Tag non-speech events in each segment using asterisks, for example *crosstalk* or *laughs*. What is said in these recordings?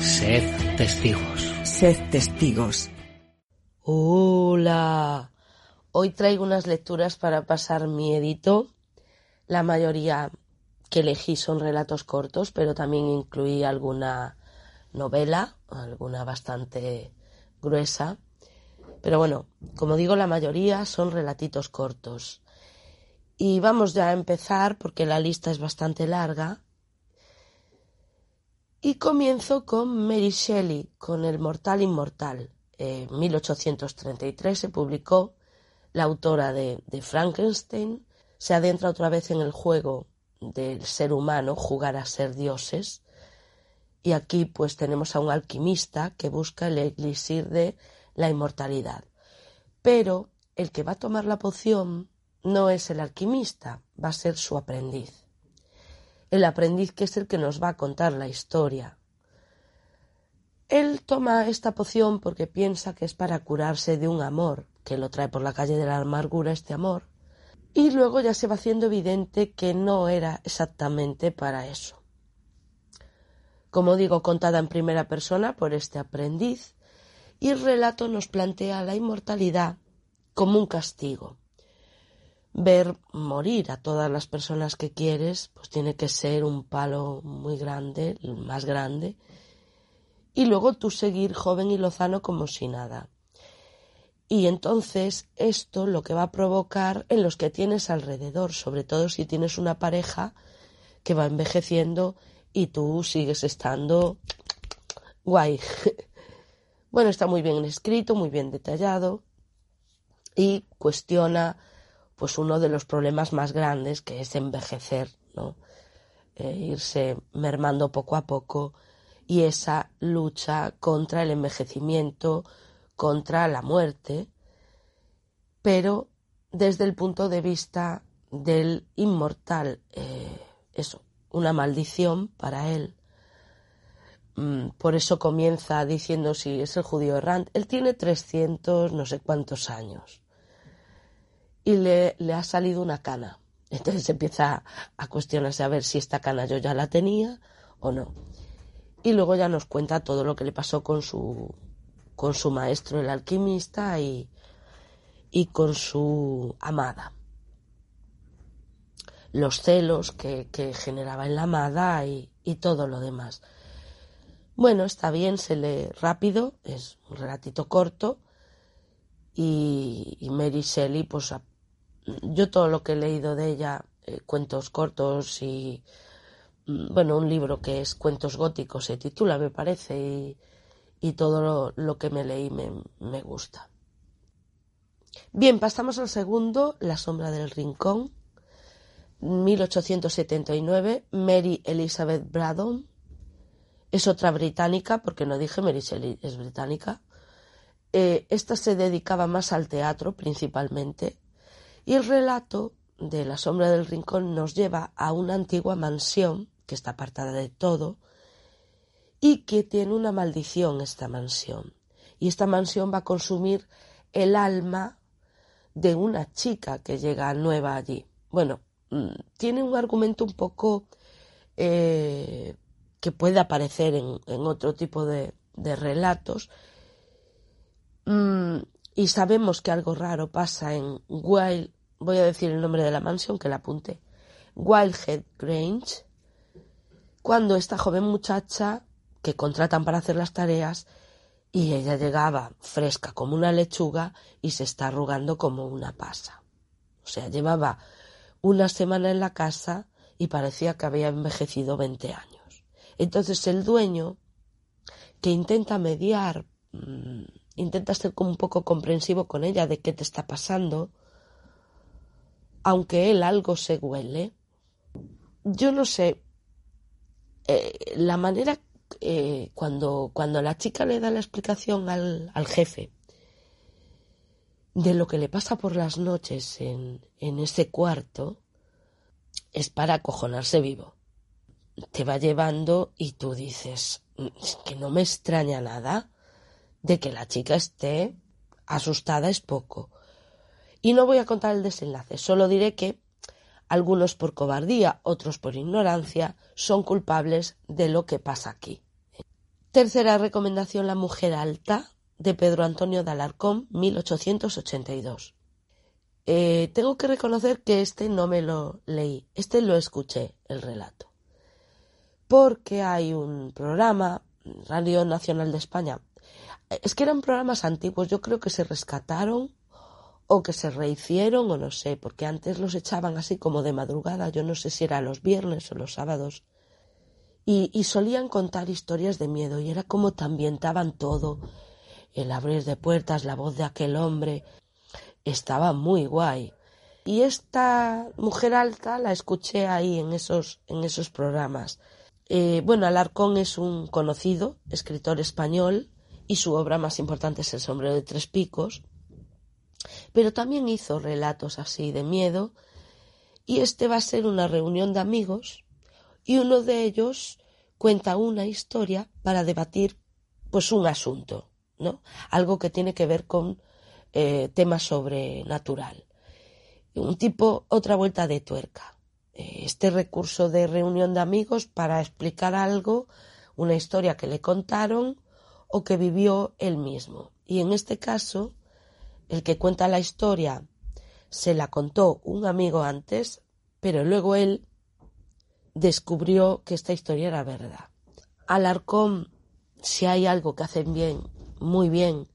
Sed testigos. Sed testigos. Hola. Hoy traigo unas lecturas para pasar mi edito. La mayoría que elegí son relatos cortos, pero también incluí alguna novela, alguna bastante gruesa. Pero bueno, como digo, la mayoría son relatitos cortos. Y vamos ya a empezar porque la lista es bastante larga. Y comienzo con Mary Shelley, con El Mortal Inmortal. En 1833 se publicó. La autora de, de Frankenstein se adentra otra vez en el juego del ser humano, jugar a ser dioses. Y aquí pues tenemos a un alquimista que busca el elixir de la inmortalidad. Pero el que va a tomar la poción no es el alquimista, va a ser su aprendiz. El aprendiz que es el que nos va a contar la historia. Él toma esta poción porque piensa que es para curarse de un amor, que lo trae por la calle de la amargura este amor, y luego ya se va haciendo evidente que no era exactamente para eso. Como digo, contada en primera persona por este aprendiz, y el relato nos plantea la inmortalidad como un castigo. Ver morir a todas las personas que quieres, pues tiene que ser un palo muy grande, más grande, y luego tú seguir joven y lozano como si nada. Y entonces esto lo que va a provocar en los que tienes alrededor, sobre todo si tienes una pareja que va envejeciendo y tú sigues estando guay. *laughs* Bueno, está muy bien escrito, muy bien detallado y cuestiona pues uno de los problemas más grandes que es envejecer, ¿no? Eh, irse mermando poco a poco y esa lucha contra el envejecimiento, contra la muerte, pero desde el punto de vista del inmortal, eh, eso, una maldición para él Mm, por eso comienza diciendo si es el judío errante. Él tiene 300 no sé cuántos años y le, le ha salido una cana. Entonces empieza a cuestionarse a ver si esta cana yo ya la tenía o no. Y luego ya nos cuenta todo lo que le pasó con su, con su maestro, el alquimista, y, y con su amada. Los celos que, que generaba en la amada y, y todo lo demás. Bueno, está bien, se lee rápido, es un relatito corto y, Mary Shelley, pues yo todo lo que he leído de ella, eh, cuentos cortos y, mm, bueno, un libro que es Cuentos Góticos se titula, me parece, y, todo lo, lo, que me leí me, me gusta. Bien, pasamos al segundo, La sombra del rincón, 1879, Mary Elizabeth Braddon, es otra británica, porque no dije Mary Shelley es británica. Eh, esta se dedicaba más al teatro principalmente. Y el relato de La sombra del rincón nos lleva a una antigua mansión que está apartada de todo y que tiene una maldición esta mansión. Y esta mansión va a consumir el alma de una chica que llega nueva allí. Bueno, mm, tiene un argumento un poco eh, que puede aparecer en, en otro tipo de, de relatos. Mm, y sabemos que algo raro pasa en Wild, voy a decir el nombre de la mansión que la apunte, Wildhead Grange, cuando esta joven muchacha que contratan para hacer las tareas y ella llegaba fresca como una lechuga y se está arrugando como una pasa. O sea, llevaba una semana en la casa y parecía que había envejecido 20 años. Entonces el dueño, que intenta mediar, mmm, intenta ser como un poco comprensivo con ella de qué te está pasando, aunque él algo se huele, yo no sé, eh, la manera eh, cuando, cuando la chica le da la explicación al, al, jefe de lo que le pasa por las noches en, en ese cuarto, es para acojonarse vivo. Te va llevando y tú dices que no me extraña nada de que la chica esté asustada es poco. Y no voy a contar el desenlace, solo diré que algunos por cobardía, otros por ignorancia, son culpables de lo que pasa aquí. Tercera recomendación, La mujer alta, de Pedro Antonio de Alarcón, 1882. Eh, tengo que reconocer que este no me lo leí, este lo escuché, el relato. Porque hay un programa, Radio Nacional de España, es que eran programas antiguos, yo creo que se rescataron o que se rehicieron o no sé, porque antes los echaban así como de madrugada, yo no sé si era los viernes o los sábados, y, solían contar historias de miedo y era como te ambientaban todo, el abrir de puertas, la voz de aquel hombre, estaba muy guay. Y esta mujer alta la escuché ahí en esos, en esos programas. Eh, bueno, Alarcón es un conocido escritor español y su obra más importante es El sombrero de tres picos, pero también hizo relatos así de miedo y este va a ser una reunión de amigos y uno de ellos cuenta una historia para debatir pues un asunto, ¿no? Algo que tiene que ver con eh, tema sobrenatural. Un tipo, otra vuelta de tuerca. Este recurso de reunión de amigos para explicar algo, una historia que le contaron o que vivió él mismo. Y en este caso, el que cuenta la historia se la contó un amigo antes, pero luego él descubrió que esta historia era verdad. Alarcón, si hay algo que hacen bien, muy bien,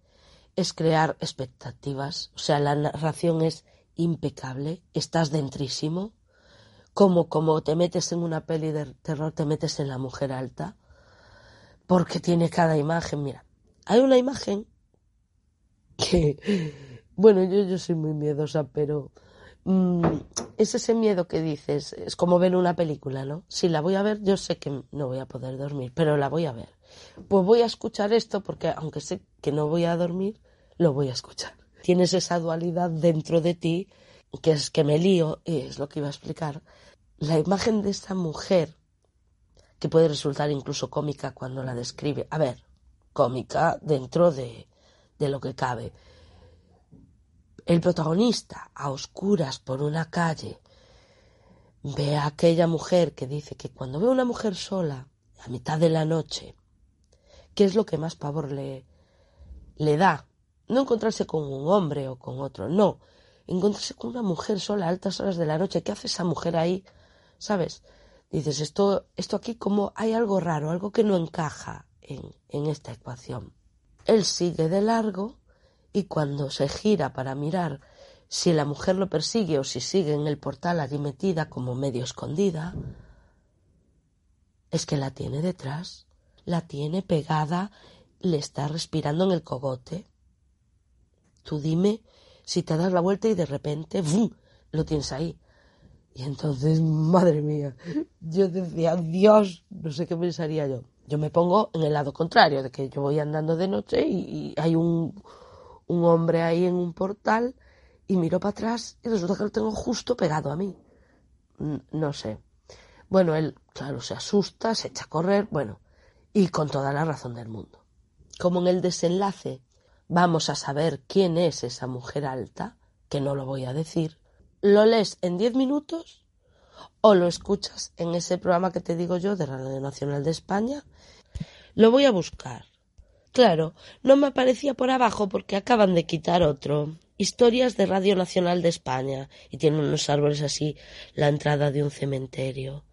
es crear expectativas. O sea, la narración es impecable, estás dentrísimo. Como, como te metes en una peli de terror, te metes en la mujer alta. Porque tiene cada imagen. Mira, hay una imagen que, bueno, yo, yo soy muy miedosa, pero mmm, es ese miedo que dices, es como ver una película, ¿no? Si la voy a ver, yo sé que no voy a poder dormir, pero la voy a ver. Pues voy a escuchar esto porque aunque sé que no voy a dormir, lo voy a escuchar. Tienes esa dualidad dentro de ti, que es que me lío, y es lo que iba a explicar. La imagen de esta mujer, que puede resultar incluso cómica cuando la describe. A ver, cómica dentro de, de lo que cabe. El protagonista, a oscuras por una calle, ve a aquella mujer que dice que cuando ve a una mujer sola, a mitad de la noche, ¿qué es lo que más pavor le, le da? No encontrarse con un hombre o con otro, no. Encontrarse con una mujer sola a altas horas de la noche. ¿Qué hace esa mujer ahí? ¿Sabes? Dices, esto, esto aquí como hay algo raro, algo que no encaja en, en esta ecuación. Él sigue de largo y cuando se gira para mirar si la mujer lo persigue o si sigue en el portal allí metida como medio escondida, es que la tiene detrás, la tiene pegada, le está respirando en el cogote. Tú dime si te das la vuelta y de repente lo tienes ahí. Y entonces, *laughs* madre mía, yo decía, Dios, no sé qué pensaría yo. Yo me pongo en el lado contrario, de que yo voy andando de noche y, hay un, un hombre ahí en un portal y miro para atrás y resulta que lo tengo justo pegado a mí. No sé. Bueno, él, claro, se asusta, se echa a correr, bueno, y con toda la razón del mundo. Como en el desenlace vamos a saber quién es esa mujer alta, que no lo voy a decir, lo lees en diez minutos o lo escuchas en ese programa que te digo yo de Radio Nacional de España. Lo voy a buscar. Claro, no me aparecía por abajo porque acaban de quitar otro. Historias de Radio Nacional de España. Y tiene unos árboles así, la entrada de un cementerio.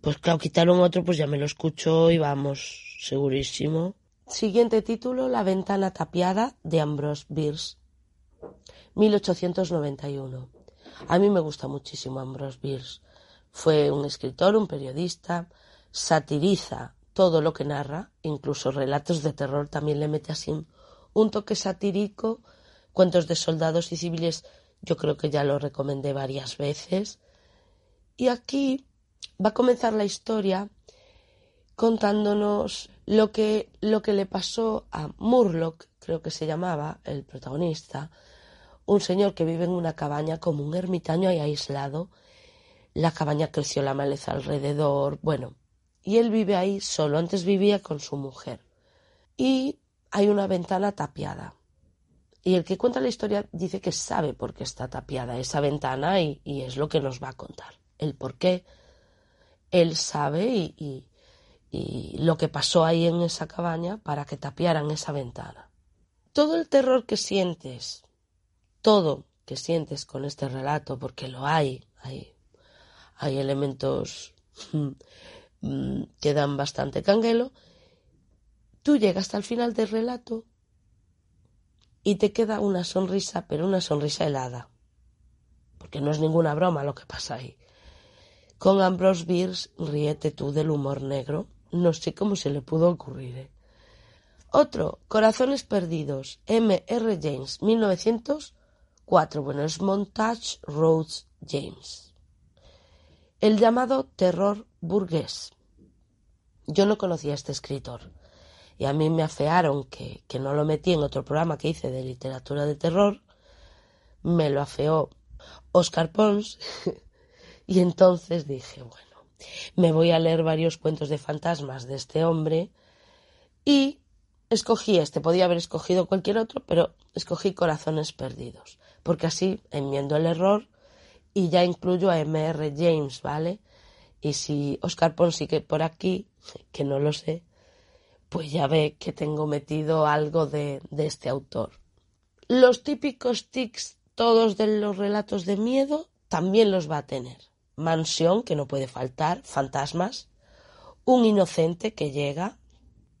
Pues claro, quitaron otro, pues ya me lo escucho y vamos, segurísimo. Siguiente título, La ventana tapiada de Ambrose Bierce, 1891. A mí me gusta muchísimo Ambrose Bierce. Fue un escritor, un periodista, satiriza todo lo que narra, incluso relatos de terror también le mete así un toque satírico, cuentos de soldados y civiles, yo creo que ya lo recomendé varias veces. Y aquí va a comenzar la historia contándonos lo que, lo que le pasó a Murlock, creo que se llamaba el protagonista, un señor que vive en una cabaña como un ermitaño ahí aislado. La cabaña creció la maleza alrededor, bueno, y él vive ahí solo. Antes vivía con su mujer. Y hay una ventana tapiada. Y el que cuenta la historia dice que sabe por qué está tapiada esa ventana y, es lo que nos va a contar. El por qué él sabe y, y lo que pasó ahí en esa cabaña para que tapiaran esa ventana. Todo el terror que sientes, todo que sientes con este relato, porque lo hay, hay, hay elementos mm, mm, que dan bastante canguelo, tú llegas hasta el final del relato y te queda una sonrisa, pero una sonrisa helada, porque no es ninguna broma lo que pasa ahí. Con Ambrose Bierce, ríete tú del humor negro, no sé cómo se le pudo ocurrir. ¿eh? Otro, Corazones Perdidos, M.R. James, 1900. 4. Bueno, es Montage Rhodes James. El llamado terror burgués. Yo no conocía a este escritor y a mí me afearon que, que no lo metí en otro programa que hice de literatura de terror. Me lo afeó Oscar Pons *laughs* y entonces dije, bueno, me voy a leer varios cuentos de fantasmas de este hombre y escogí este, podía haber escogido cualquier otro, pero escogí Corazones Perdidos porque así enmiendo el error y ya incluyo a M.R. James, ¿vale? Y si Oscar Pons sigue por aquí, que no lo sé, pues ya ve que tengo metido algo de, de este autor. Los típicos tics todos de los relatos de miedo también los va a tener mansión que no puede faltar, fantasmas, un inocente que llega,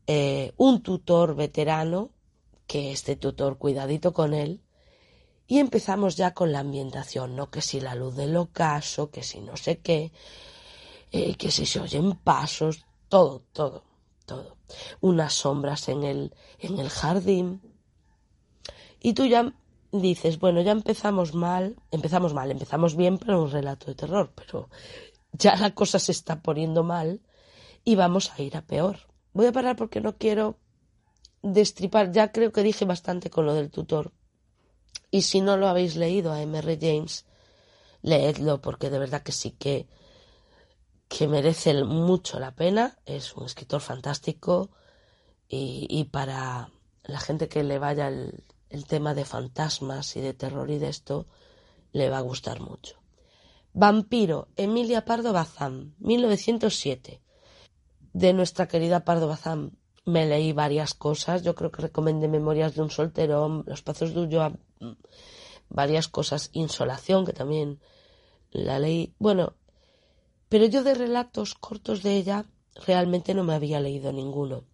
eh, un tutor veterano, que este tutor cuidadito con él, y empezamos ya con la ambientación, ¿no? Que si la luz del ocaso, que si no sé qué, eh, que si se oyen pasos, todo, todo, todo. Unas sombras en el, en el jardín. Y tú ya dices, bueno, ya empezamos mal, empezamos mal, empezamos bien para un relato de terror, pero ya la cosa se está poniendo mal y vamos a ir a peor. Voy a parar porque no quiero destripar, ya creo que dije bastante con lo del tutor. Y si no lo habéis leído a M.R. James, leedlo porque de verdad que sí que, que merece mucho la pena. Es un escritor fantástico y, y para la gente que le vaya el, el tema de fantasmas y de terror y de esto le va a gustar mucho. Vampiro, Emilia Pardo Bazán, 1907. De nuestra querida Pardo Bazán me leí varias cosas. Yo creo que recomendé Memorias de un solterón, Los Pazos de Ulloa, varias cosas. Insolación, que también la leí. Bueno, pero yo de relatos cortos de ella realmente no me había leído ninguno.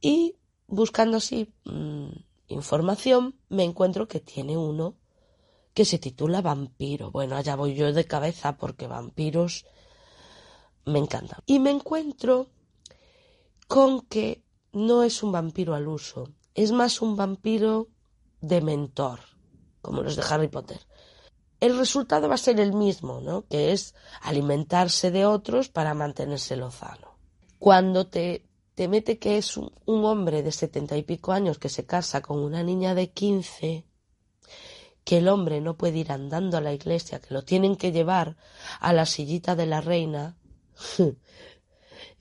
Y buscando así mm, información, me encuentro que tiene uno que se titula Vampiro. Bueno, allá voy yo de cabeza porque vampiros me encantan. Y me encuentro con que no es un vampiro al uso, es más un vampiro de mentor, como los de Harry Potter. El resultado va a ser el mismo, ¿no? Que es alimentarse de otros para mantenerse lozano. Cuando te te mete que es un, hombre de setenta y pico años que se casa con una niña de quince, que el hombre no puede ir andando a la iglesia, que lo tienen que llevar a la sillita de la reina, *laughs*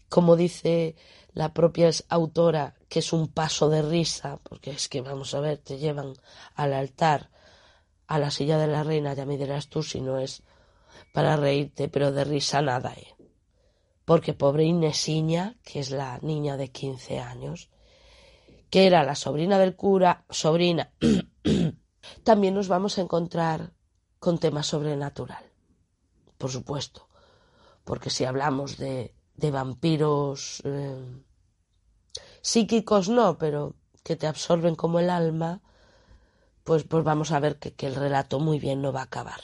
como dice la propia autora, que es un paso de risa, porque es que vamos a ver, te llevan al altar, a la silla de la reina, ya me dirás tú si no es para reírte, pero de risa nada, ¿eh? porque pobre Inesiña, que es la niña de 15 años, que era la sobrina del cura, sobrina, *clears throat* también nos vamos a encontrar con temas sobrenatural, por supuesto, porque si hablamos de, de vampiros eh, psíquicos no, pero que te absorben como el alma, pues, pues vamos a ver que, que el relato muy bien no va a acabar.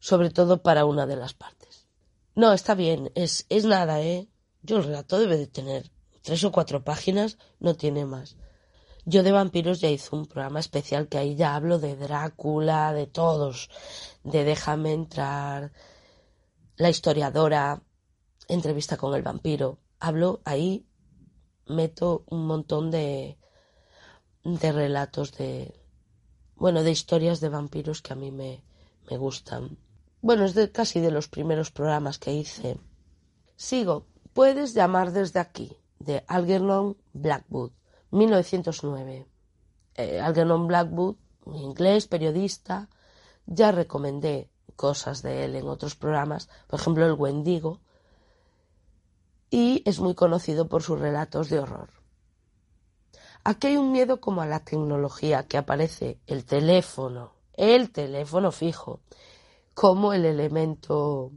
Sobre todo para una de las partes. No, está bien, es, es nada, ¿eh? Yo el relato debe de tener tres o cuatro páginas, no tiene más. Yo de vampiros ya hice un programa especial que ahí ya hablo de Drácula, de todos, de Déjame entrar, la historiadora, entrevista con el vampiro. Hablo ahí, meto un montón de, de relatos de, bueno, de historias de vampiros que a mí me, me gustan. Bueno, es de casi de los primeros programas que hice. Sigo. Puedes llamar desde aquí, de Algernon Blackwood. 1909. Eh, Algernon Blackwood, inglés, periodista, ya recomendé cosas de él en otros programas, por ejemplo El Wendigo, y es muy conocido por sus relatos de horror. Aquí hay un miedo como a la tecnología, que aparece el teléfono, el teléfono fijo, como el elemento,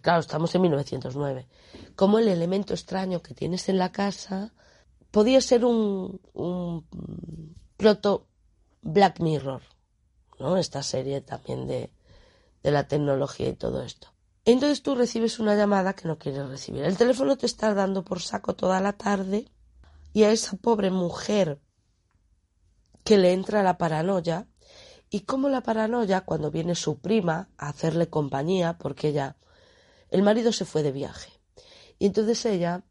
claro, estamos en 1909, como el elemento extraño que tienes en la casa podía ser un, un proto Black Mirror, ¿no? Esta serie también de, de la tecnología y todo esto. Entonces tú recibes una llamada que no quieres recibir. El teléfono te está dando por saco toda la tarde y a esa pobre mujer que le entra la paranoia y como la paranoia cuando viene su prima a hacerle compañía porque ella el marido se fue de viaje y entonces ella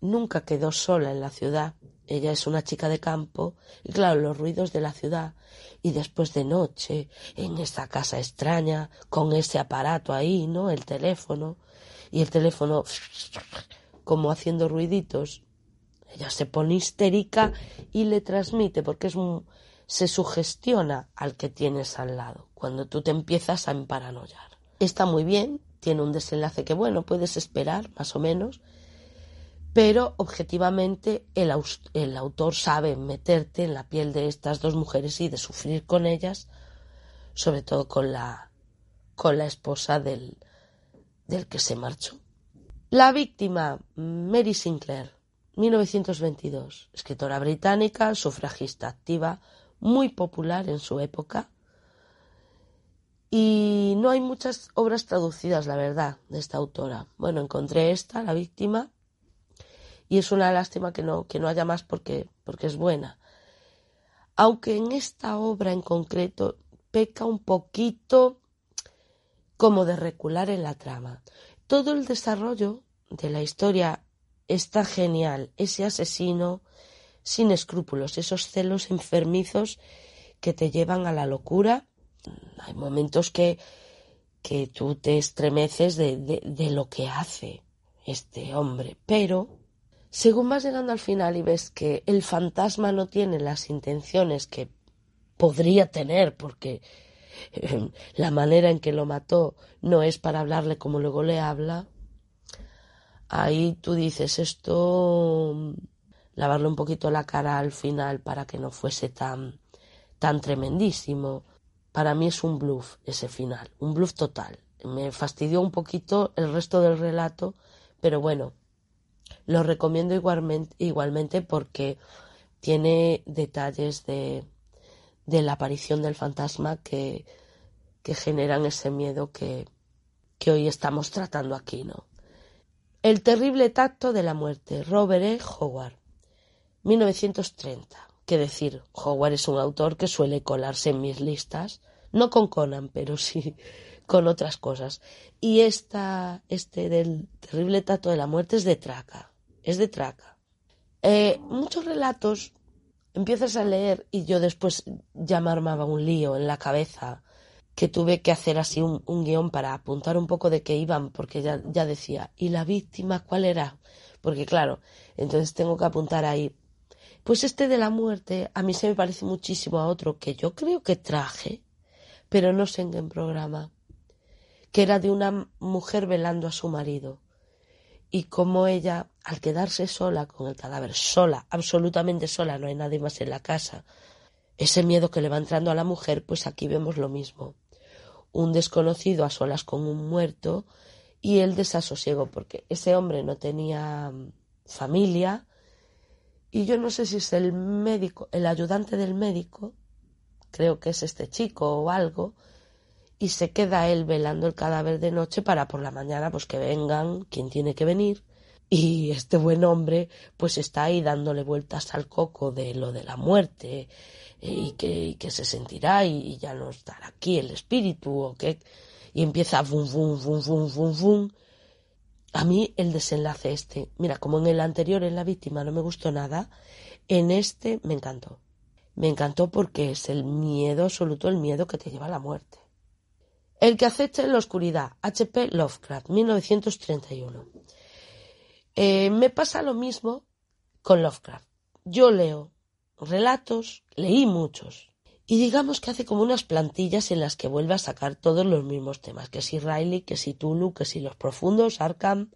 nunca quedó sola en la ciudad. Ella es una chica de campo y claro, los ruidos de la ciudad y después de noche, en esa casa extraña, con ese aparato ahí, ¿no? El teléfono y el teléfono como haciendo ruiditos. Ella se pone histérica y le transmite porque es se sugestiona al que tienes al lado cuando tú te empiezas a emparanoiar. Está muy bien, tiene un desenlace que bueno, puedes esperar más o menos, pero objetivamente el, autor sabe meterte en la piel de estas dos mujeres y de sufrir con ellas, sobre todo con la, con la esposa del, del que se marchó. La víctima, Mary Sinclair, 1922, escritora británica, sufragista activa, muy popular en su época. Y no hay muchas obras traducidas, la verdad, de esta autora. Bueno, encontré esta, La víctima, y es una lástima que no, que no haya más porque, porque es buena. Aunque en esta obra en concreto peca un poquito como de recular en la trama. Todo el desarrollo de la historia está genial. Ese asesino sin escrúpulos, esos celos enfermizos que te llevan a la locura. Hay momentos que, que tú te estremeces de, de, de lo que hace este hombre, pero según vas llegando al final y ves que el fantasma no tiene las intenciones que podría tener, porque eh, la manera en que lo mató no es para hablarle como luego le habla, ahí tú dices esto, lavarle un poquito la cara al final para que no fuese tan, tan tremendísimo. Para mí es un bluff ese final, un bluff total. Me fastidió un poquito el resto del relato, pero bueno, lo recomiendo igualmente, porque tiene detalles de, la aparición del fantasma que, generan ese miedo que, que hoy estamos tratando aquí, ¿no? El terrible tacto de la muerte, Robert E. Howard, 1930. Que decir, Howard es un autor que suele colarse en mis listas, no con Conan, pero sí con otras cosas. Y esta, este del terrible tacto de la muerte es de traca, es de traca. Eh, muchos relatos empiezas a leer y yo después ya me armaba un lío en la cabeza que tuve que hacer así un, guion para apuntar un poco de qué iban, porque ya, ya decía, ¿y la víctima cuál era? Porque claro, entonces tengo que apuntar ahí. Pues este de la muerte a mí se me parece muchísimo a otro que yo creo que traje, pero no sé en qué programa que era de una mujer velando a su marido y como ella, al quedarse sola con el cadáver, sola, absolutamente sola, no hay nadie más en la casa, ese miedo que le va entrando a la mujer, pues aquí vemos lo mismo. Un desconocido a solas con un muerto y el desasosiego, porque ese hombre no tenía mm, familia y yo no sé si es el médico, el ayudante del médico, creo que es este chico o algo, y se queda él velando el cadáver de noche para por la mañana pues que vengan quien tiene que venir y este buen hombre pues está ahí dándole vueltas al coco de lo de la muerte eh, y que, que se sentirá y, ya no estará aquí el espíritu o que y empieza fum fum fum fum fum fum a mí el desenlace este mira como en el anterior en la víctima no me gustó nada en este me encantó. Me encantó porque es el miedo absoluto el miedo que te lleva a la muerte el que acecha en la oscuridad H.P. Lovecraft 1931 eh, me pasa lo mismo con Lovecraft. Yo leo relatos, leí muchos, y digamos que hace como unas plantillas en las que vuelve a sacar todos los mismos temas, que si Riley, que si Tulu, que si Los Profundos, Arkham,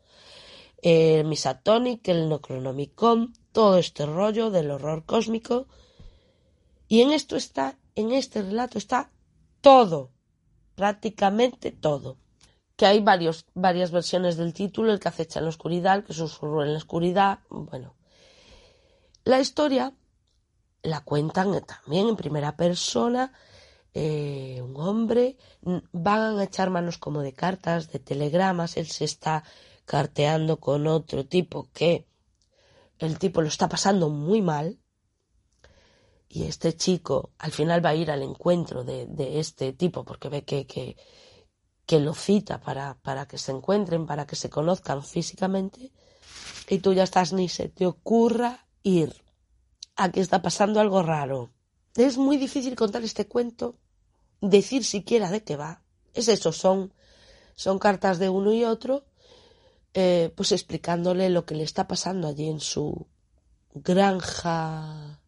eh, Misatonic, el Necronomicon, todo este rollo del horror cósmico. Y en esto está, en este relato está todo, prácticamente todo que hay varios, varias versiones del título, el que acecha en la oscuridad, el que susurró en la oscuridad, bueno. La historia la cuentan también en primera persona, eh, un hombre, van a echar manos como de cartas, de telegramas, él se está carteando con otro tipo que el tipo lo está pasando muy mal y este chico al final va a ir al encuentro de, este tipo porque ve que, que que lo cita para, para que se encuentren, para que se conozcan físicamente, y tú ya estás ni se te ocurra ir. Aquí está pasando algo raro. Es muy difícil contar este cuento, decir siquiera de qué va. Es eso, son, son cartas de uno y otro, eh, pues explicándole lo que le está pasando allí en su granja,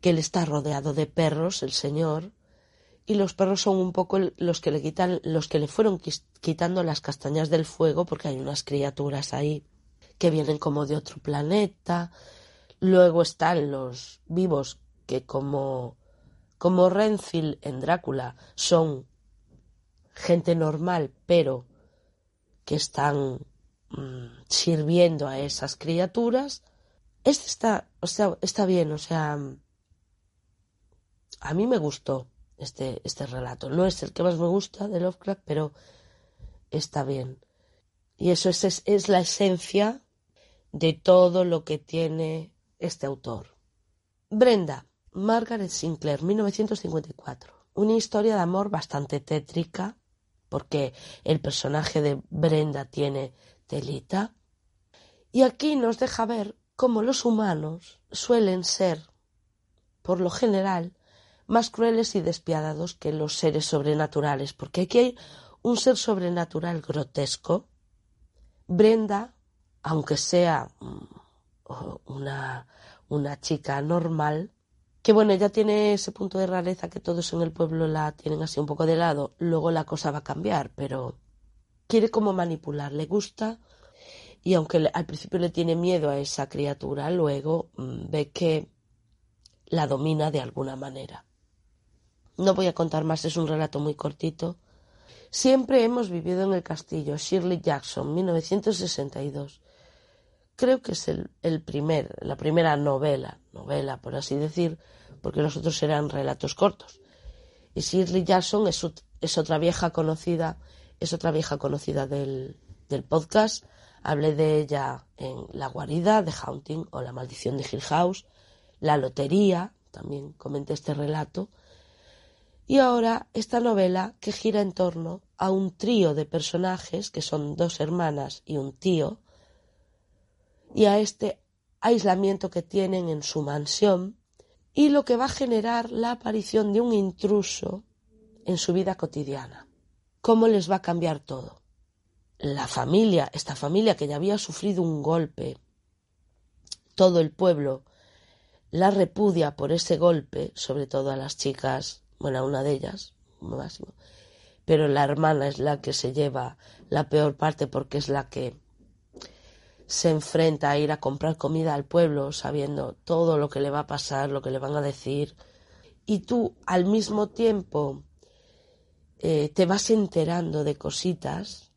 que él está rodeado de perros, el señor, y los perros son un poco los que le quitan, los que le fueron quitando las castañas del fuego, porque hay unas criaturas ahí que vienen como de otro planeta. Luego están los vivos que como como Renfield en Drácula son gente normal, pero que están mm, sirviendo a esas criaturas. Este está, o sea, está bien, o sea, a mí me gustó este, este relato. No es el que más me gusta de Lovecraft, pero está bien. Y eso es, es, es la esencia de todo lo que tiene este autor. Brenda, Margaret Sinclair, 1954. Una historia de amor bastante tétrica, porque el personaje de Brenda tiene telita. Y aquí nos deja ver cómo los humanos suelen ser, por lo general, más crueles y despiadados que los seres sobrenaturales, porque aquí hay un ser sobrenatural grotesco. Brenda, aunque sea mm, una, una chica normal, que bueno, ella tiene ese punto de rareza que todos en el pueblo la tienen así un poco de lado, luego la cosa va a cambiar, pero quiere como manipular, le gusta y aunque al principio le tiene miedo a esa criatura, luego mm, ve que la domina de alguna manera. No voy a contar más, es un relato muy cortito. Siempre hemos vivido en el castillo, Shirley Jackson, 1962. Creo que es el, primer, la primera novela, novela por así decir, porque los otros eran relatos cortos. Y Shirley Jackson es, otra vieja conocida, es otra vieja conocida del, del podcast. Hablé de ella en La guarida, de Haunting o La maldición de Hill House, La lotería, también comenté este relato y ahora esta novela que gira en torno a un trío de personajes que son dos hermanas y un tío y a este aislamiento que tienen en su mansión y lo que va a generar la aparición de un intruso en su vida cotidiana. ¿Cómo les va a cambiar todo? La familia, esta familia que ya había sufrido un golpe, todo el pueblo la repudia por ese golpe, sobre todo a las chicas bueno, una de ellas, máximo, pero la hermana es la que se lleva la peor parte porque es la que se enfrenta a ir a comprar comida al pueblo sabiendo todo lo que le va a pasar, lo que le van a decir, y tú al mismo tiempo eh, te vas enterando de cositas,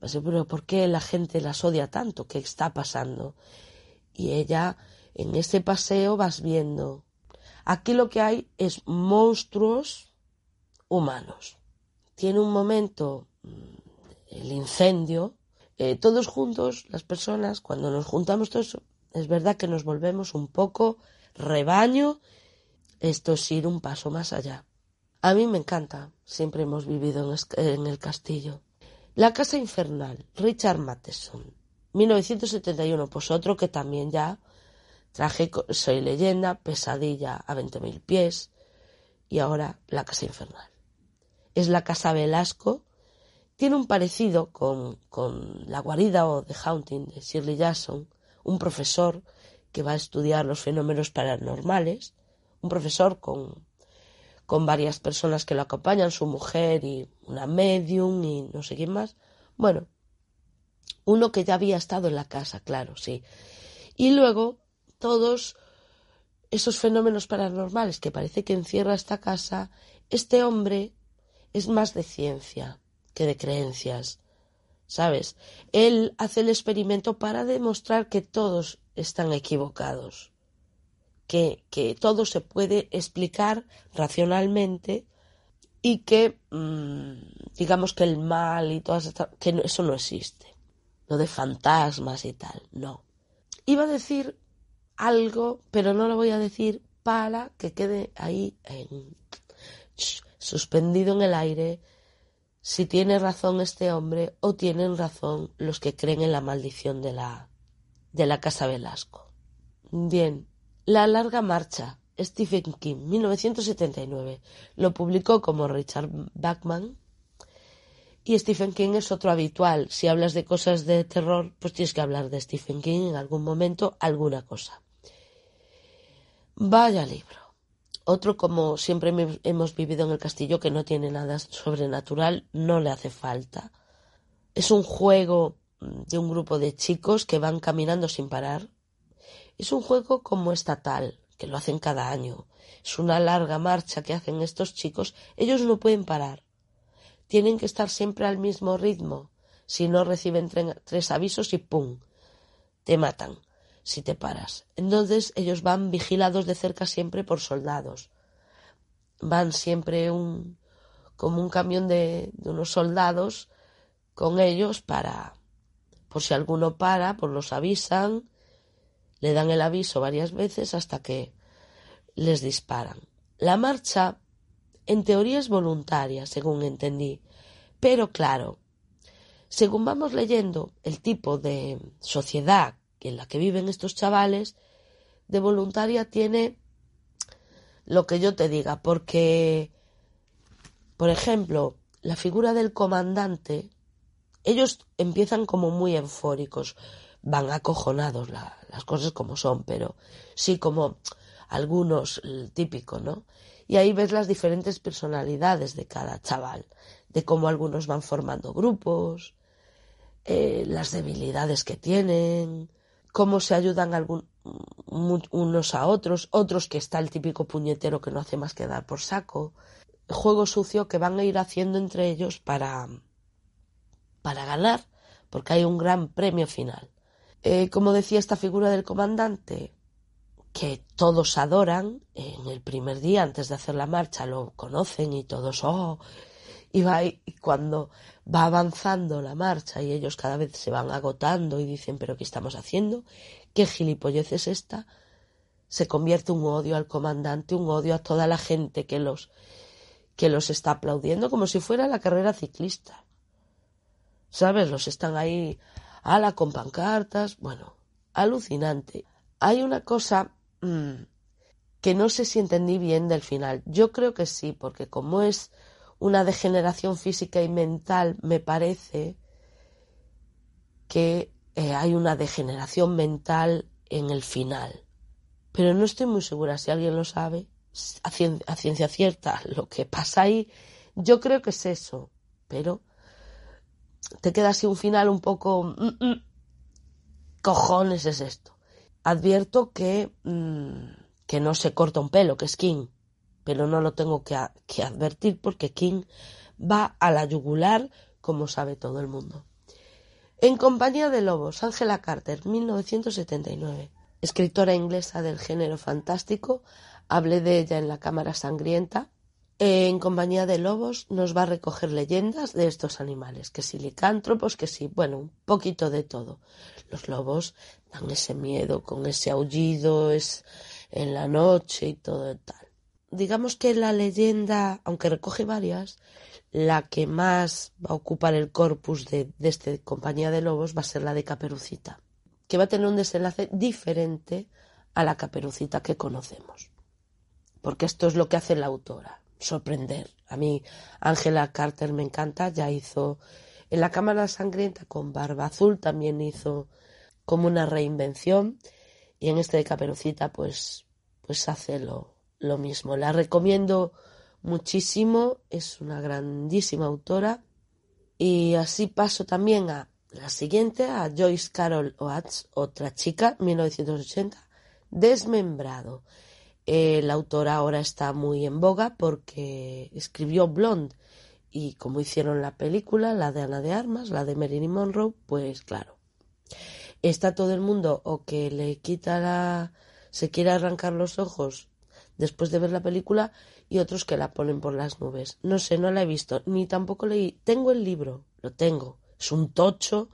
pero ¿por qué la gente las odia tanto? ¿Qué está pasando? Y ella En ese paseo vas viendo. Aquí lo que hay es monstruos humanos. Tiene un momento mm, el incendio. todos juntos, las personas, cuando nos juntamos todos, es verdad que nos volvemos un poco rebaño. Esto es ir un paso más allá. A mí me encanta. Siempre hemos vivido en, en el castillo. La Casa Infernal, Richard Matheson, 1971, pues otro que también ya traje Soy leyenda, Pesadilla a 20.000 pies y ahora La Casa Infernal. Es la Casa Velasco, tiene un parecido con, con La guarida o The Haunting de Shirley Jackson, un profesor que va a estudiar los fenómenos paranormales, un profesor con con varias personas que lo acompañan, su mujer y una medium y no sé quién más. Bueno, uno que ya había estado en la casa, claro, sí. Y luego todos esos fenómenos paranormales que parece que encierra esta casa, este hombre es más de ciencia que de creencias, ¿sabes? Él hace el experimento para demostrar que todos están equivocados que, que todo se puede explicar racionalmente y que mmm, digamos que el mal y todas estas que eso no existe lo de fantasmas y tal no iba a decir algo pero no lo voy a decir para que quede ahí en, suspendido en el aire si tiene razón este hombre o tienen razón los que creen en la maldición de la de la casa Velasco bien la larga marcha, Stephen King, 1979. Lo publicó como Richard Bachman. Y Stephen King es otro habitual. Si hablas de cosas de terror, pues tienes que hablar de Stephen King en algún momento, alguna cosa. Vaya libro. Otro como siempre hemos vivido en el castillo que no tiene nada sobrenatural, no le hace falta. Es un juego de un grupo de chicos que van caminando sin parar es un juego como estatal, que lo hacen cada año. Es una larga marcha que hacen estos chicos. Ellos no pueden parar. Tienen que estar siempre al mismo ritmo. Si no reciben tres avisos y ¡pum! Te matan si te paras. Entonces ellos van vigilados de cerca siempre por soldados. Van siempre un, como un camión de, de unos soldados con ellos para, por si alguno para, pues los avisan le dan el aviso varias veces hasta que les disparan. La marcha, en teoría, es voluntaria, según entendí, pero claro, según vamos leyendo el tipo de sociedad en la que viven estos chavales, de voluntaria tiene lo que yo te diga, porque, por ejemplo, la figura del comandante, ellos empiezan como muy eufóricos, van acojonados la, las cosas como son, pero sí como algunos, el típico, ¿no? Y ahí ves las diferentes personalidades de cada chaval, de cómo algunos van formando grupos, eh, las debilidades que tienen, cómo se ayudan unos a otros, otros que está el típico puñetero que no hace más que dar por saco, juego sucio que van a ir haciendo entre ellos para, para ganar, porque hay un gran premio final. Eh, como decía esta figura del comandante, que todos adoran, en el primer día antes de hacer la marcha lo conocen y todos, oh, y, va, y cuando va avanzando la marcha y ellos cada vez se van agotando y dicen, pero ¿qué estamos haciendo? ¿Qué gilipollez es esta? Se convierte un odio al comandante, un odio a toda la gente que los, que los está aplaudiendo como si fuera la carrera ciclista. ¿Sabes? Los están ahí ala con pancartas, bueno, alucinante. Hay una cosa mmm, que no sé si entendí bien del final. Yo creo que sí, porque como es una degeneración física y mental, me parece que eh, hay una degeneración mental en el final. Pero no estoy muy segura si alguien lo sabe, a, cien, a ciencia cierta, lo que pasa ahí. Yo creo que es eso, pero te queda así un final un poco... Mm, mm, cojones es esto. Advierto que, mmm, que no se corta un pelo, que es King, pero no lo tengo que, advertir porque King va a la yugular como sabe todo el mundo. En compañía de lobos, Angela Carter, 1979. escritora inglesa del género fantástico. Hablé de ella en la Cámara Sangrienta. En compañía de lobos nos va a recoger leyendas de estos animales, que si licántropos, que si, bueno, un poquito de todo. Los lobos dan ese miedo con ese aullido es en la noche y todo tal. Digamos que la leyenda, aunque recoge varias, la que más va a ocupar el corpus de, de este compañía de lobos va a ser la de Caperucita, que va a tener un desenlace diferente a la Caperucita que conocemos. Porque esto es lo que hace la autora sorprender. A mí Ángela Carter me encanta, ya hizo en la Cámara Sangrienta con Barba Azul también hizo como una reinvención y en este de Caperucita pues pues hace lo, lo mismo. La recomiendo muchísimo, es una grandísima autora y así paso también a la siguiente, a Joyce Carol Oates, otra chica, 1980, Desmembrado. Eh, la autora ahora está muy en boga porque escribió Blonde y como hicieron la película, la de Ana de Armas, la de Marilyn Monroe, pues claro, está todo el mundo o que le quita la... se quiere arrancar los ojos después de ver la película y otros que la ponen por las nubes. No sé, no la he visto, ni tampoco leí. Tengo el libro, lo tengo, es un tocho.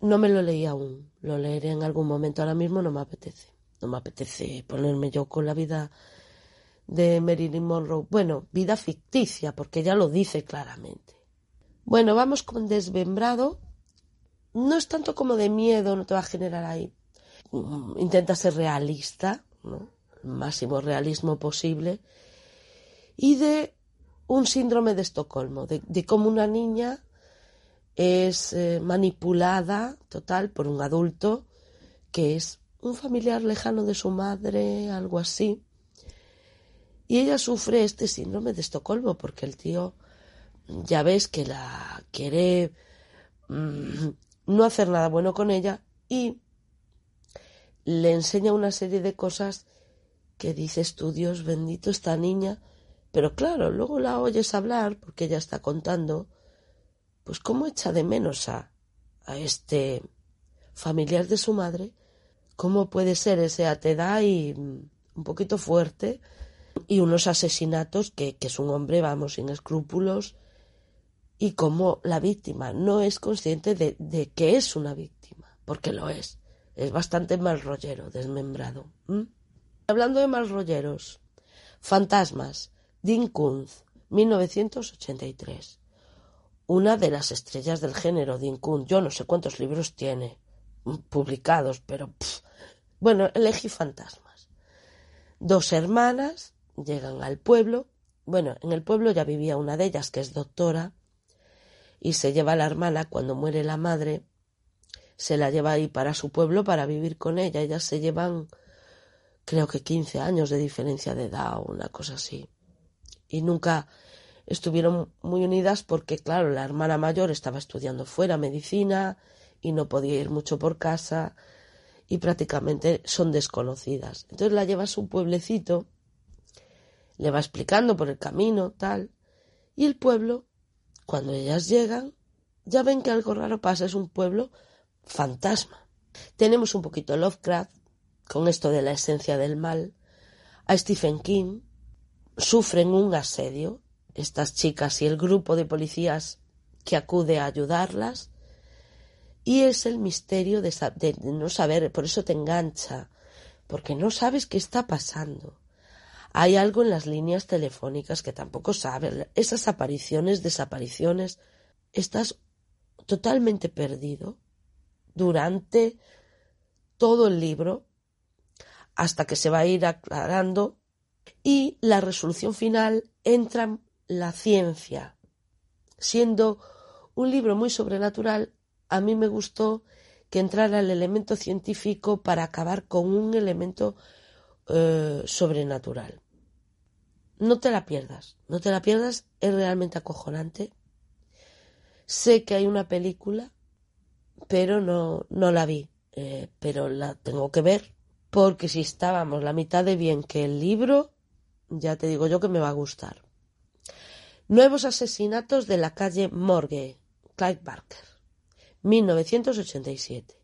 No me lo leí aún, lo leeré en algún momento, ahora mismo no me apetece no me apetece ponerme yo con la vida de Marilyn Monroe. Bueno, vida ficticia, porque ya lo dice claramente. Bueno, vamos con Desmembrado. No es tanto como de miedo, no te va a generar ahí. Mm, intenta ser realista, ¿no? Máximo realismo posible. Y de un síndrome de Estocolmo, de, cómo una niña es eh, manipulada total por un adulto que es un familiar lejano de su madre, algo así. Y ella sufre este síndrome de Estocolmo porque el tío ya ves que la quiere mmm, no hacer nada bueno con ella y le enseña una serie de cosas que dices tú, Dios bendito esta niña, pero claro, luego la oyes hablar porque ella está contando, pues cómo echa de menos a, a este familiar de su madre cómo puede ser ese atedad y un poquito fuerte y unos asesinatos que, que es un hombre, vamos, sin escrúpulos y cómo la víctima no es consciente de, de, que es una víctima, porque lo es. Es bastante mal rollero, desmembrado. ¿Mm? Hablando de mal rolleros, Fantasmas, Dean Kuntz, 1983. Una de las estrellas del género, Dean Kuntz. Yo no sé cuántos libros tiene publicados, pero bueno, elegí fantasmas. Dos hermanas llegan al pueblo. Bueno, en el pueblo ya vivía una de ellas, que es doctora, y se lleva a la hermana cuando muere la madre, se la lleva ahí para su pueblo para vivir con ella. Ellas se llevan, creo que 15 años de diferencia de edad o una cosa así. Y nunca estuvieron muy unidas porque, claro, la hermana mayor estaba estudiando fuera medicina y no podía ir mucho por casa y prácticamente son desconocidas. Entonces la lleva a su pueblecito, le va explicando por el camino, tal, y el pueblo, cuando ellas llegan, ya ven que algo raro pasa, es un pueblo fantasma. Tenemos un poquito Lovecraft, con esto de la esencia del mal, a Stephen King, sufren un asedio, estas chicas y el grupo de policías que acude a ayudarlas, y es el misterio de, de, no saber, por eso te engancha, porque no sabes qué está pasando. Hay algo en las líneas telefónicas que tampoco sabes. Esas apariciones, desapariciones. Estás totalmente perdido durante todo el libro hasta que se va a ir aclarando y la resolución final entra la ciencia, siendo un libro muy sobrenatural a mí me gustó que entrara el elemento científico para acabar con un elemento eh, sobrenatural. No te la pierdas, no te la pierdas, es realmente acojonante. Sé que hay una película, pero no, no la vi, eh, pero la tengo que ver, porque si estábamos la mitad de bien que el libro, ya te digo yo que me va a gustar. Nuevos asesinatos de la calle Morgue, Clive Barker. 1987.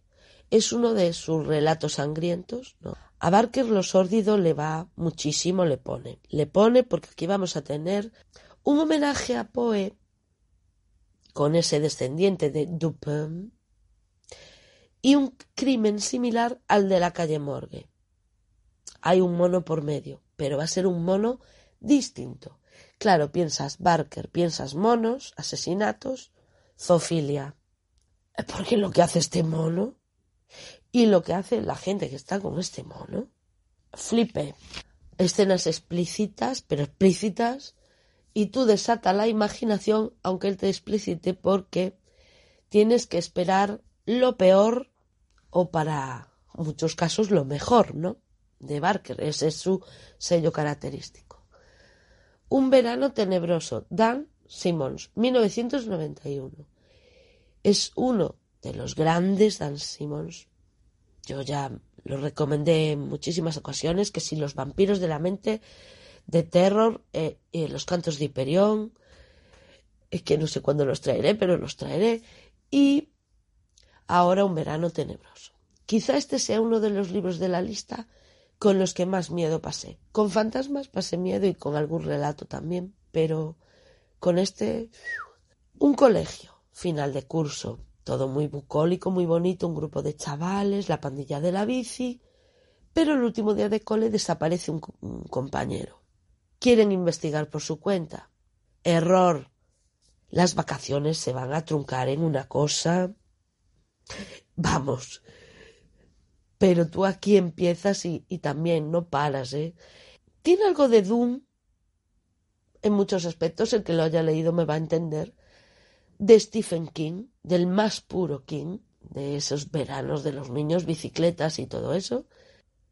es uno de sus relatos sangrientos. A Barker lo sórdido le va muchísimo, le pone. Le pone porque aquí vamos a tener un homenaje a Poe con ese descendiente de Dupin y un crimen similar al de la calle Morgue. Hay un mono por medio, pero va a ser un mono distinto. Claro, piensas Barker, piensas monos, asesinatos, zoofilia. Porque lo que hace este mono y lo que hace la gente que está con este mono, flipe. Escenas explícitas, pero explícitas, y tú desata la imaginación, aunque él te explicite, porque tienes que esperar lo peor o para muchos casos lo mejor, ¿no? De Barker, ese es su sello característico. Un verano tenebroso, Dan Simmons, 1991. Es uno de los grandes Dan Simmons. Yo ya lo recomendé en muchísimas ocasiones, que si los vampiros de la mente de terror, eh, eh, los cantos de Hiperión, es que no sé cuándo los traeré, pero los traeré, y ahora un verano tenebroso. Quizá este sea uno de los libros de la lista con los que más miedo pasé. Con fantasmas pasé miedo y con algún relato también, pero con este un colegio, final de curso, todo muy bucólico, muy bonito, un grupo de chavales, la pandilla de la bici, pero el último día de cole desaparece un, un compañero. Quieren investigar por su cuenta. Error. Las vacaciones se van a truncar en una cosa. Vamos. Pero tú aquí empiezas y, también no paras, ¿eh? Tiene algo de Doom en muchos aspectos, el que lo haya leído me va a entender, de Stephen King, del más puro King, de esos veranos de los niños, bicicletas y todo eso,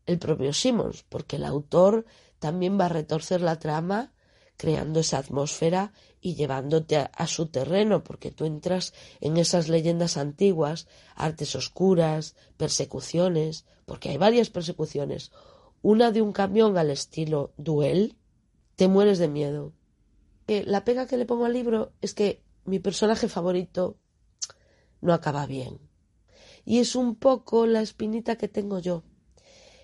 el propio Simmons, porque el autor también va a retorcer la trama creando esa atmósfera y llevándote a, su terreno, porque tú entras en esas leyendas antiguas, artes oscuras, persecuciones, porque hay varias persecuciones. Una de un camión al estilo duel, te mueres de miedo. Eh, la pega que le pongo al libro es que mi personaje favorito no acaba bien. Y es un poco la espinita que tengo yo.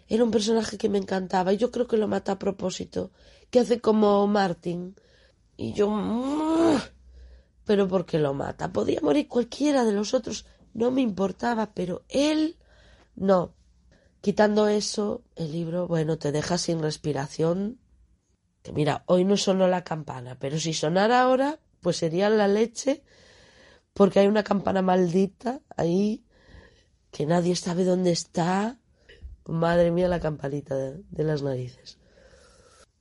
Era un personaje que me encantaba y yo creo que lo mata a propósito, que hace como Martin. Y yo... Pero ¿por qué lo mata? Podía morir cualquiera de los otros, no me importaba, pero él no. Quitando eso, el libro, bueno, te deja sin respiración. Que mira, hoy no sonó la campana, pero si sonara ahora, pues sería la leche, porque hay una campana maldita ahí, que nadie sabe dónde está Madre mía, la campanita de, de las narices.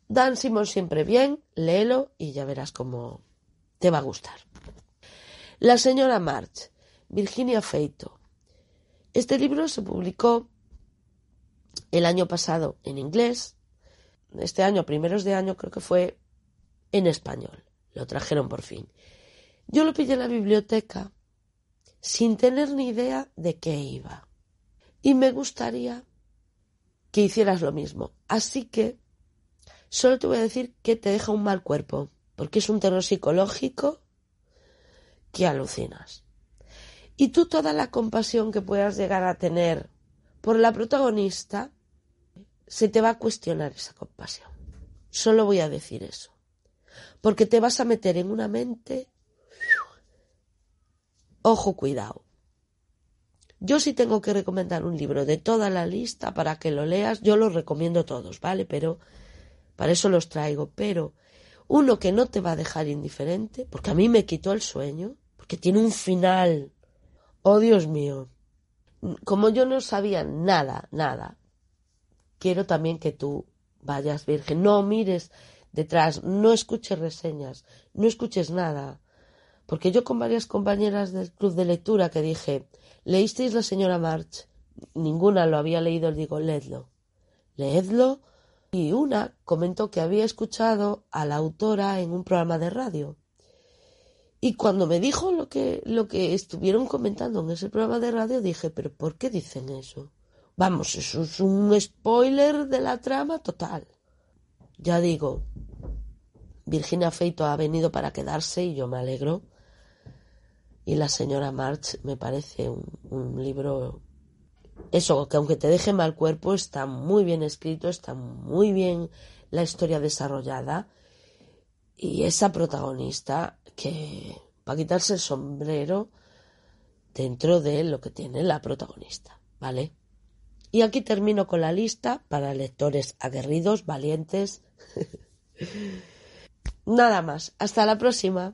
Dan Simon siempre bien, léelo y ya verás cómo te va a gustar. La señora March, Virginia Feito. Este libro se publicó el año pasado en inglés. Este año, primeros de año, creo que fue en español. Lo trajeron por fin. Yo lo pillé en la biblioteca sin tener ni idea de qué iba. Y me gustaría que hicieras lo mismo. Así que solo te voy a decir que te deja un mal cuerpo, porque es un terror psicológico que alucinas. Y tú toda la compasión que puedas llegar a tener por la protagonista, se te va a cuestionar esa compasión. Solo voy a decir eso. Porque te vas a meter en una mente... Ojo, cuidado. Yo sí tengo que recomendar un libro de toda la lista para que lo leas. Yo los recomiendo todos, ¿vale? Pero para eso los traigo. Pero uno que no te va a dejar indiferente, porque a mí me quitó el sueño, porque tiene un final. Oh, Dios mío. Como yo no sabía nada, nada, quiero también que tú vayas virgen. No mires detrás, no escuches reseñas, no escuches nada. Porque yo con varias compañeras del club de lectura que dije, ¿leísteis la señora March? Ninguna lo había leído, digo, leedlo. Leedlo. Y una comentó que había escuchado a la autora en un programa de radio. Y cuando me dijo lo que, lo que estuvieron comentando en ese programa de radio, dije, pero ¿por qué dicen eso? Vamos, eso es un spoiler de la trama total. Ya digo, Virginia Feito ha venido para quedarse y yo me alegro y La señora March me parece un, libro eso, que aunque te deje mal cuerpo, está muy bien escrito, está muy bien la historia desarrollada. Y esa protagonista que va a quitarse el sombrero dentro de lo que tiene la protagonista, ¿vale? Y aquí termino con la lista para lectores aguerridos, valientes. *laughs* Nada más, hasta la próxima.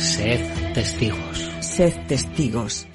Sed testigos. Sed testigos.